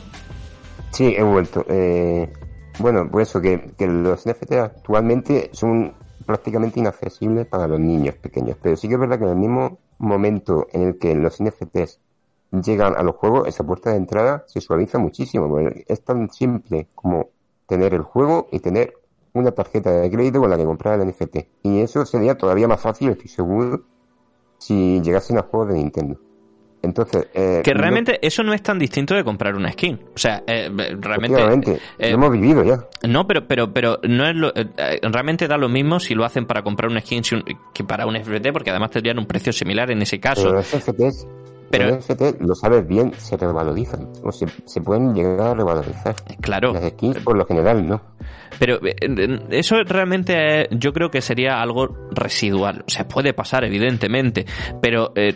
Sí, he vuelto. Eh, bueno, pues eso, que, que los NFT actualmente son prácticamente inaccesibles para los niños pequeños. Pero sí que es verdad que en el mismo momento en el que los NFTs llegan a los juegos, esa puerta de entrada se suaviza muchísimo. Es tan simple como tener el juego y tener una tarjeta de crédito con la que comprar el NFT. Y eso sería todavía más fácil, estoy seguro, si llegasen a juegos de Nintendo. Entonces, eh, Que no- realmente eso no es tan distinto de comprar una skin. O sea, eh, realmente... eh, lo hemos vivido ya. No, pero, pero, pero no es lo, eh, eh, realmente da lo mismo si lo hacen para comprar una skin que para un NFT, porque además tendrían un precio similar en ese caso. Pero los Pero- los NFT, lo sabes bien, se revalorizan. O se, se pueden llegar a revalorizar. Claro. Las skins, por lo general, no. Pero eh, eso realmente eh, yo creo que sería algo residual. O sea, puede pasar, evidentemente. Pero eh,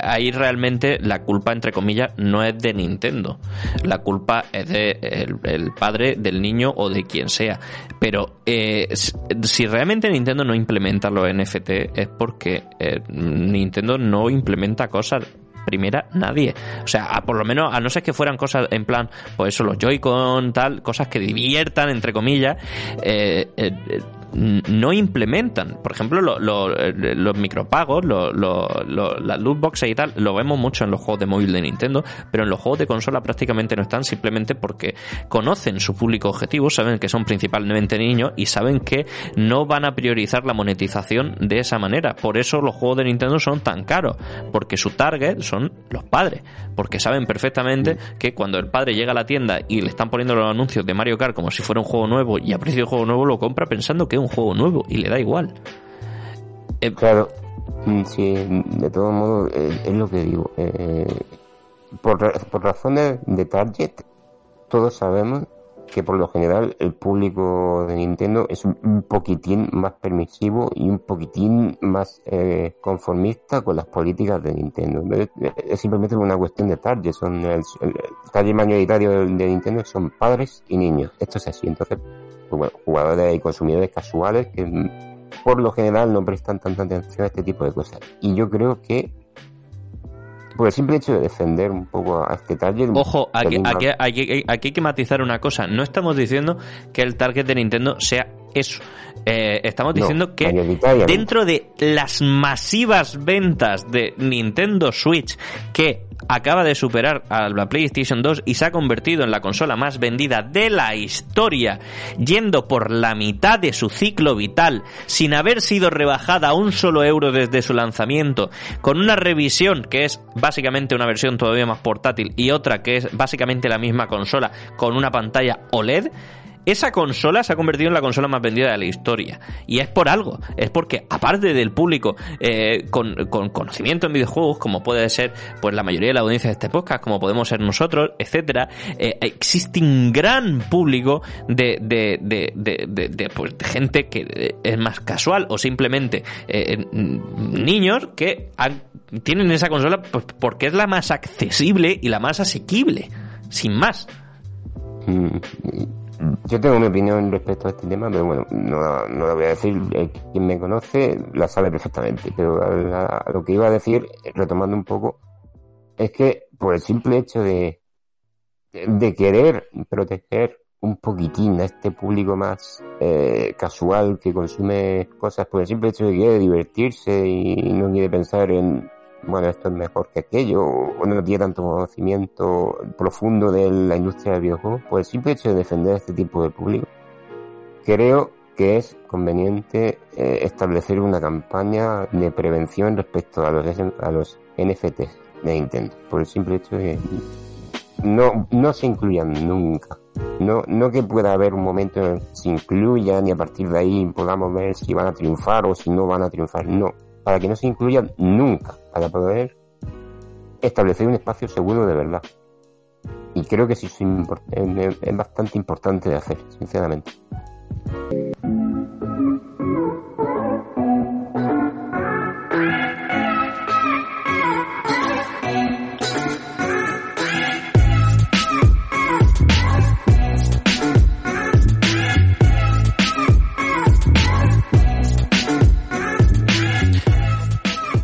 ahí realmente la culpa, entre comillas, no es de Nintendo. La culpa es de el, el padre del niño o de quien sea. Pero eh, si realmente Nintendo no implementa los NFT es porque eh, Nintendo no implementa cosas primera nadie. O sea, a- por lo menos, a no ser que fueran cosas en plan, pues eso, los Joy-Con, tal, cosas que diviertan, entre comillas, eh, eh, eh, no implementan. Por ejemplo, lo- lo- eh, los micropagos, lo- las loot boxes y tal, lo vemos mucho en los juegos de móvil de Nintendo, pero en los juegos de consola prácticamente no están simplemente porque conocen su público objetivo, saben que son principalmente niños y saben que no van a priorizar la monetización de esa manera. Por eso los juegos de Nintendo son tan caros, porque su target son los padres, porque saben perfectamente que cuando el padre llega a la tienda y le están poniendo los anuncios de Mario Kart como si fuera un juego nuevo y a precio de juego nuevo lo compra pensando que es un juego nuevo y le da igual. Eh, Claro, sí, de todo modo, eh, es lo que digo. eh, por, por razones de target, todos sabemos que por lo general el público de Nintendo es un poquitín más permisivo y un poquitín más eh, conformista con las políticas de Nintendo. Es, simplemente una cuestión de target, son el, target mayoritario de, Nintendo son padres y niños. Esto es así. Entonces, pues jugadores y consumidores casuales que por lo general no prestan tanta atención a este tipo de cosas. Y yo creo que por el simple hecho de defender un poco a este target. Ojo, aquí, hay que matizar una cosa. No estamos diciendo que el target de Nintendo sea eso. Eh, estamos diciendo que dentro de las masivas ventas de Nintendo Switch que acaba de superar a la PlayStation 2 y se ha convertido en la consola más vendida de la historia, yendo por la mitad de su ciclo vital, sin haber sido rebajada a un solo euro desde su lanzamiento, con una revisión que es básicamente una versión todavía más portátil y otra que es básicamente la misma consola con una pantalla OLED, esa consola se ha convertido en la consola más vendida de la historia. Y es por algo. Es porque, aparte del público eh, con, conocimiento en videojuegos, como puede ser pues la mayoría de la audiencia de este podcast, como podemos ser nosotros, etcétera, eh, existe un gran público de, de, de, pues, gente que es más casual o simplemente eh, niños que tienen esa consola pues, porque es la más accesible y la más asequible. Sin más. Mm, yo tengo mi opinión respecto a este tema, pero bueno, no, no lo voy a decir. Eh, quien me conoce la sabe perfectamente. Pero a, lo que iba a decir, retomando un poco, es que por el simple hecho de, de querer proteger un poquitín a este público más eh, casual que consume cosas por el simple hecho de que quiere divertirse y no quiere pensar en bueno, esto es mejor que aquello, o no tiene tanto conocimiento profundo de la industria del videojuego, pues el simple hecho de defender a este tipo de público, creo que es conveniente eh, establecer una campaña de prevención respecto a los, a los NFTs de Nintendo, por el simple hecho de que no, no se incluyan nunca. No, no que pueda haber un momento en el que se incluyan y a partir de ahí podamos ver si van a triunfar o si no van a triunfar. No, para que no se incluyan nunca, para poder establecer un espacio seguro de verdad. Y creo que sí es bastante importante de hacer, sinceramente.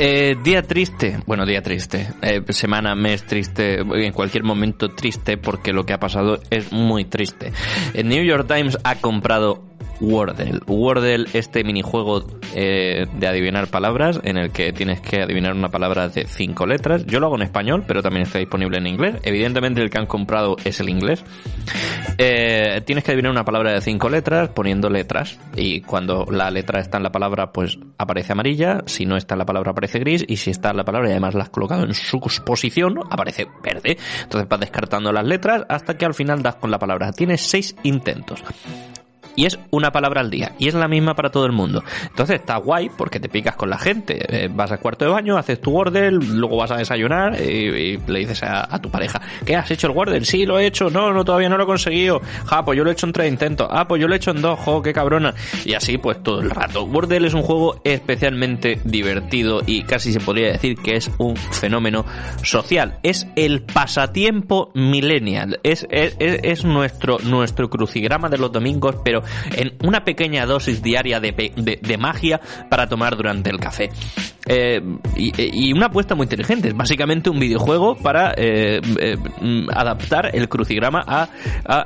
Eh, día triste, bueno, día triste, eh, semana, mes triste, en cualquier momento triste porque lo que ha pasado es muy triste. El New York Times ha comprado Wordle. Wordle, este minijuego eh, de adivinar palabras en el que tienes que adivinar una palabra de cinco letras. Yo lo hago en español, pero también está disponible en inglés. Evidentemente el que han comprado es el inglés. Eh, tienes que adivinar una palabra de cinco letras poniendo letras y cuando la letra está en la palabra pues aparece amarilla, si no está en la palabra aparece gris y si está en la palabra y además la has colocado en su posición aparece verde. Entonces vas descartando las letras hasta que al final das con la palabra. Tienes seis intentos y es una palabra al día y es la misma para todo el mundo. Entonces está guay porque te picas con la gente. Eh, vas al cuarto de baño, haces tu Wordle, luego vas a desayunar y, le dices a, tu pareja, ¿qué has hecho el Wordle? Sí, lo he hecho. No, no, todavía no lo he conseguido. Ja, pues yo lo he hecho en tres intentos. Ah, pues yo lo he hecho en dos. Jo, qué cabrona. Y así pues todo el rato. Wordle es un juego especialmente divertido y casi se podría decir que es un fenómeno social. Es el pasatiempo millennial. Es, es, es nuestro, nuestro crucigrama de los domingos, pero en una pequeña dosis diaria de, magia para tomar durante el café. Eh, y, una apuesta muy inteligente, es básicamente un videojuego para eh, eh, adaptar el crucigrama a,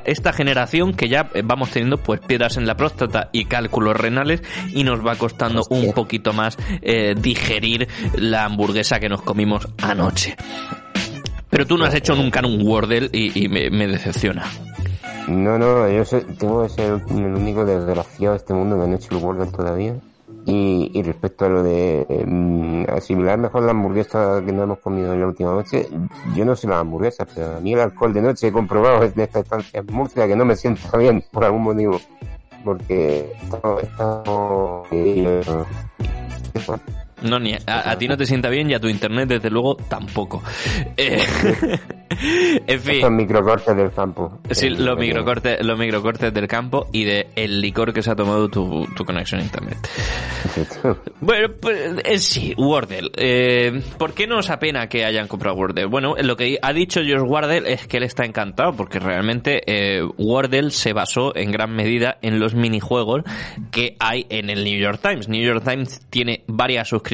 esta generación que ya vamos teniendo pues piedras en la próstata y cálculos renales y nos va costando un poquito más digerir la hamburguesa que nos comimos anoche. Pero tú no has hecho nunca un Wordle y, me decepciona. No, no, yo tengo que ser el único desgraciado de este mundo que no ha hecho el todavía. Y, y respecto a lo de mm, asimilar mejor la hamburguesa que no hemos comido en la última noche, yo no sé las hamburguesas, pero a mí el alcohol de noche he comprobado en esta estancia en Murcia que no me sienta bien por algún motivo. Porque he estado... No, ni a, a ti no te sienta bien y a tu internet, desde luego, tampoco. Eh, en fin. Estos microcortes del campo. Sí, Eh, los eh, microcortes, los microcortes del campo y de el licor que se ha tomado tu, tu conexión a internet. Bueno, pues eh, sí, Wordle. Eh, ¿Por qué nos apena que hayan comprado Wordle? Bueno, lo que ha dicho George Wardell es que él está encantado porque realmente eh, Wordle se basó en gran medida en los minijuegos que hay en el New York Times. New York Times tiene varias suscripciones,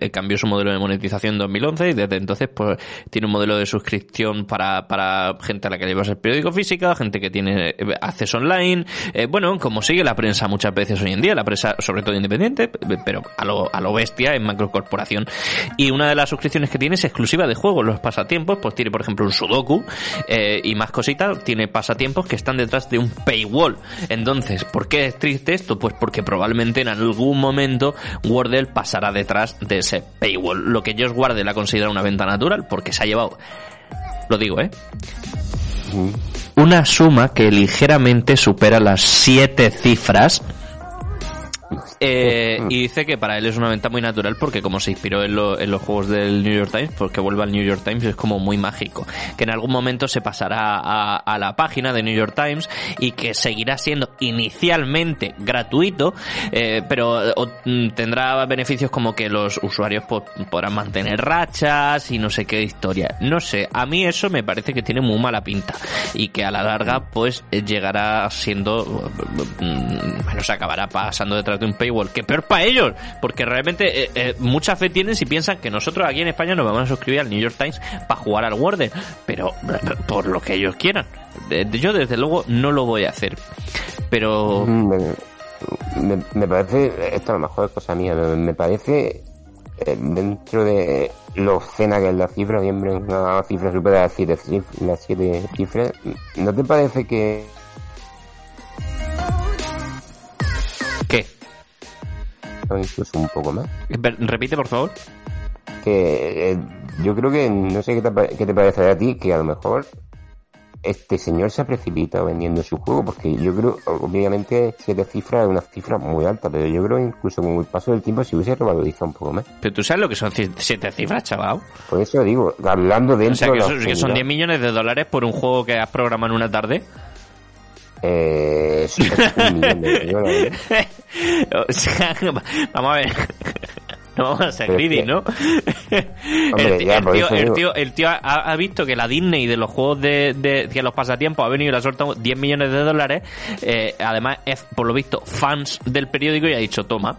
eh, cambió su modelo de monetización en 2011 y desde entonces pues tiene un modelo de suscripción para, para gente a la que le llevas el periódico física, gente que tiene eh, acceso online, eh, bueno, como sigue la prensa muchas veces hoy en día, la prensa sobre todo independiente, pero a lo, a lo bestia en macrocorporación. Y una de las suscripciones que tiene es exclusiva de juegos, los pasatiempos, pues tiene por ejemplo un Sudoku y más cositas, tiene pasatiempos que están detrás de un paywall. Entonces, ¿por qué es triste esto? Pues porque probablemente en algún momento Wordle pasará detrás de ese paywall. Lo que Josh Wardell ha considerado una venta natural porque se ha llevado, lo digo, ¿eh? Una suma que ligeramente supera las siete cifras eh, y dice que para él es una venta muy natural porque como se inspiró en, lo- en los juegos del New York Times, porque vuelva al New York Times es como muy mágico. Que en algún momento se pasará a, a la página de New York Times y que seguirá siendo inicialmente gratuito, eh, pero o- mm, tendrá beneficios como que los usuarios po- podrán mantener rachas y no sé qué historia. No sé, a mí eso me parece que tiene muy mala pinta y que a la larga pues eh, llegará siendo, mm, bueno, se acabará pasando detrás de un paywall. Que peor para ellos, porque realmente eh, eh, mucha fe tienen si piensan que nosotros aquí en España nos vamos a suscribir al New York Times para jugar al Wordle, pero por lo que ellos quieran. Yo desde luego no lo voy a hacer. Pero Mm, Me, me- me parece, esto a lo mejor es cosa mía, pero me parece eh, dentro de lo obscena que es la cifra, siempre una cifra supera las siete, las siete cifras, ¿no te parece que ¿qué? O incluso un poco más? Ver- Repite, por favor. Que eh, yo creo que, no sé qué te, pa- qué te parece a ti, que a lo mejor este señor se ha precipitado vendiendo su juego, porque yo creo, obviamente, siete cifras es una cifra muy alta, pero yo creo incluso con el paso del tiempo se hubiese revalorizado un poco más. Pero tú sabes lo que son siete cifras, chaval. Por eso digo, hablando dentro O sea, que, de eso- que son obscenidad, 10 millones de dólares por un juego que has programado en una tarde. Eh, es- es un millón de dólares. o sea, vamos a ver. No vamos a ser greedy, ¿no? Hombre, el, ya, tío, eso el digo. tío, el tío ha, ha visto que la Disney de los juegos de, de, de los pasatiempos ha venido y le ha soltado 10 millones de dólares. Eh, además, es por lo visto fans del periódico y ha dicho, toma.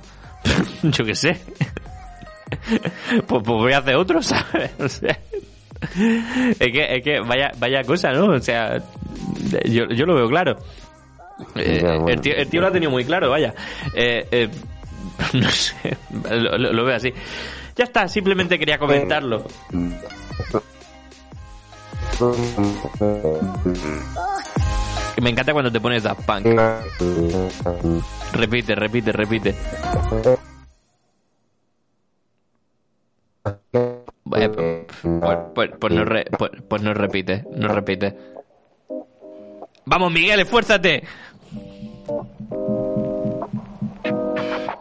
Yo qué sé. pues, pues voy a hacer otro, ¿sabes? O sea, es que, es que vaya, vaya cosa, ¿no? O sea, yo, yo lo veo claro. Eh, Ya, bueno. el, tío, el tío lo ha tenido muy claro, vaya. Eh, eh, no sé, lo, lo- veo así. Ya está, simplemente quería comentarlo. Me encanta cuando te pones Daft Punk. Repite, repite, repite. Pues, pues- pues no re- pues- pues no repite, no repite. Vamos, Miguel, esfuérzate.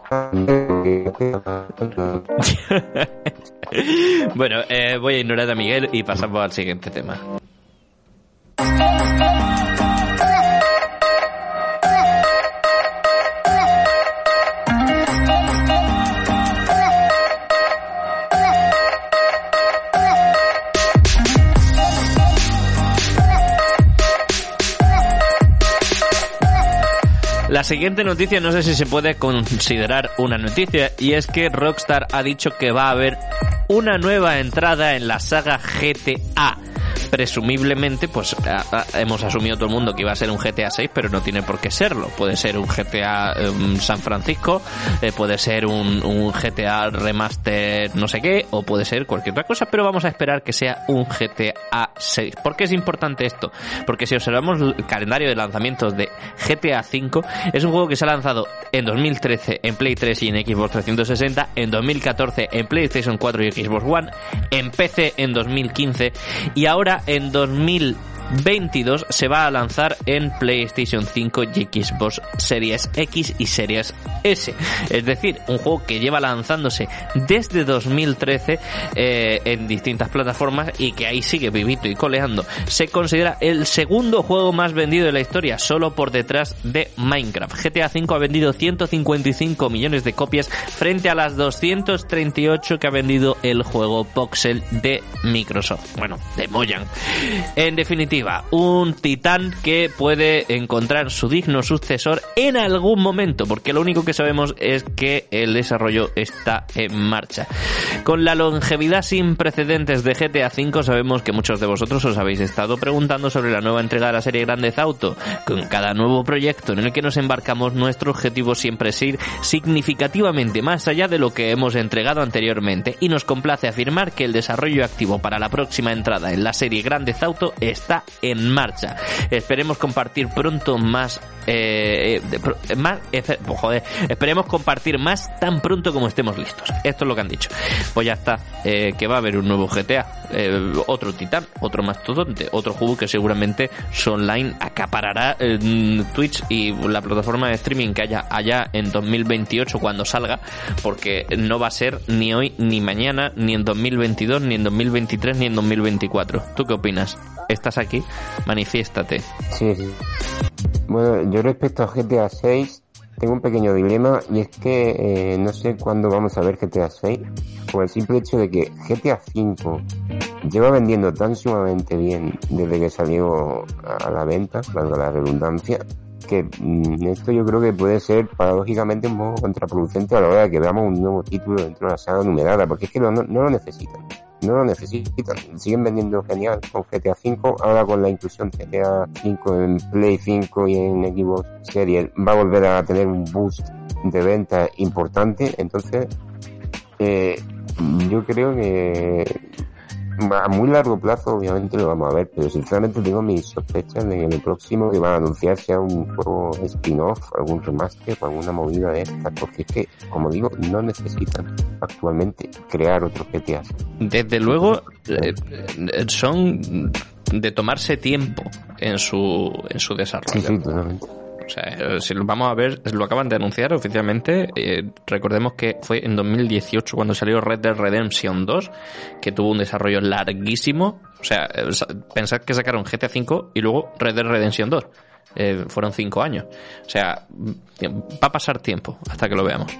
bueno, eh, voy a ignorar a Miguel y pasamos al siguiente tema. Siguiente noticia no sé si se puede considerar una noticia y es que Rockstar ha dicho que va a haber una nueva entrada en la saga GTA. Presumiblemente, pues a- a- hemos asumido todo el mundo que iba a ser un GTA 6, pero no tiene por qué serlo. Puede ser un GTA em, San Francisco, eh, puede ser un, un GTA remaster no sé qué, o puede ser cualquier otra cosa, pero vamos a esperar que sea un GTA 6. ¿Por qué es importante esto? Porque si observamos el calendario de lanzamientos de GTA 5, es un juego que se ha lanzado en 2013 en Play 3 y en Xbox 360, en 2014 en PlayStation 4 y Xbox One, en PC en 2015 y ahora en 2000 2022 se va a lanzar en PlayStation 5 y Xbox Series X y Series S. Es decir, un juego que lleva lanzándose desde 2013 eh, en distintas plataformas y que ahí sigue vivito y coleando. Se considera el segundo juego más vendido de la historia, solo por detrás de Minecraft. GTA V ha vendido 155 millones de copias frente a las 238 que ha vendido el juego Voxel de Microsoft. Bueno, de Mojang. En definitiva, un titán que puede encontrar su digno sucesor en algún momento, porque lo único que sabemos es que el desarrollo está en marcha. Con la longevidad sin precedentes de GTA V, sabemos que muchos de vosotros os habéis estado preguntando sobre la nueva entrega de la serie Grande Auto. Con cada nuevo proyecto en el que nos embarcamos, nuestro objetivo siempre es ir significativamente más allá de lo que hemos entregado anteriormente y nos complace afirmar que el desarrollo activo para la próxima entrada en la serie Grande Auto está en marcha. Esperemos compartir pronto más eh, más joder, esperemos compartir más tan pronto como estemos listos. Esto es lo que han dicho. Pues ya está, eh, que va a haber un nuevo GTA, eh, otro titán, otro mastodonte, otro juego que seguramente online acaparará Twitch y la plataforma de streaming que haya allá en 2028 cuando salga, porque no va a ser ni hoy ni mañana, ni en 2022, ni en 2023, ni en 2024. ¿Tú qué opinas? ¿Estás aquí? Manifiéstate. Sí, sí. Bueno, yo respecto a GTA 6 tengo un pequeño dilema y es que eh, no sé cuándo vamos a ver GTA 6 por el simple hecho de que GTA 5 lleva vendiendo tan sumamente bien desde que salió a la venta, valga la redundancia, que mm, esto yo creo que puede ser paradójicamente un poco contraproducente a la hora de que veamos un nuevo título dentro de la saga numerada, porque es que no, no lo necesitan no lo necesitan. Siguen vendiendo genial con GTA V. Ahora con la inclusión GTA V en Play 5 y en Xbox Series va a volver a tener un boost de venta importante. Entonces, eh, yo creo que a muy largo plazo obviamente lo vamos a ver, pero sinceramente tengo mis sospechas de que en el próximo que van a anunciar sea un juego spin-off, algún remaster o alguna movida de estas, porque es que, como digo, no necesitan actualmente crear otros GTA. Desde luego, eh, son de tomarse tiempo en su, en su desarrollo. Sí, sí, totalmente. O sea, eh, si lo vamos a ver, lo acaban de anunciar oficialmente. Eh, recordemos que fue en 2018 cuando salió Red Dead Redemption 2, que tuvo un desarrollo larguísimo. O sea, eh, pensad que sacaron GTA V y luego Red Dead Redemption 2. fueron cinco años. O sea, va a pasar tiempo hasta que lo veamos.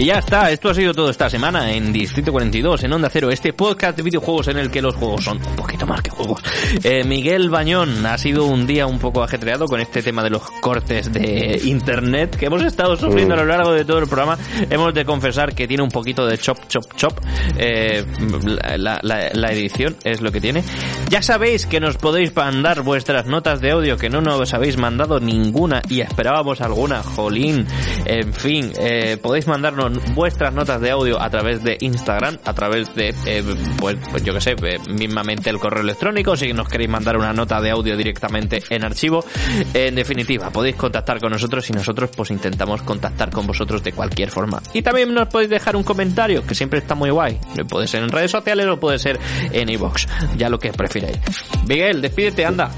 Y ya está, esto ha sido todo esta semana en Distrito 42, en Onda Cero, este podcast de videojuegos en el que los juegos son un poquito más que juegos. Eh, Miguel Bañón, ha sido un día un poco ajetreado con este tema de los cortes de internet que hemos estado sufriendo a lo largo de todo el programa. Hemos de confesar que tiene un poquito de chop, chop, chop. Eh, la, la, edición es lo que tiene. Ya sabéis que nos podéis mandar vuestras notas de audio que no nos habéis mandado ninguna y esperábamos alguna, jolín. En fin, eh, podéis mandarnos vuestras notas de audio a través de Instagram, a través de, eh, pues, pues, yo que sé, eh, mismamente el correo electrónico, si nos queréis mandar una nota de audio directamente en archivo. En definitiva, podéis contactar con nosotros y nosotros pues intentamos contactar con vosotros de cualquier forma. Y también nos podéis dejar un comentario, que siempre está muy guay. Puede ser en redes sociales o puede ser en iVoox, ya lo que prefiráis. Miguel, despídete, anda.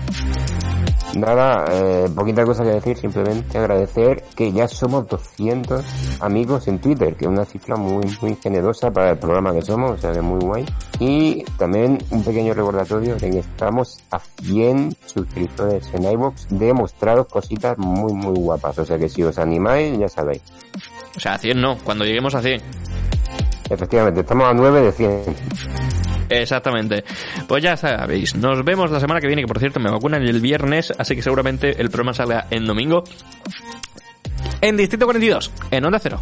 Nada, eh, poquita cosa que decir, simplemente agradecer que ya somos 200 amigos en Twitter, que es una cifra muy, muy generosa para el programa que somos, o sea, que muy guay. Y también un pequeño recordatorio de que estamos a 100 suscriptores en iVoox de mostraros cositas muy, muy guapas. O sea que si os animáis, ya sabéis. O sea, a 100 no, cuando lleguemos a 100. Efectivamente, estamos a 9 de 100. Exactamente. Pues ya sabéis, nos vemos la semana que viene, que por cierto me vacunan el viernes, así que seguramente el programa salga en domingo. En Distrito 42, en Onda Cero.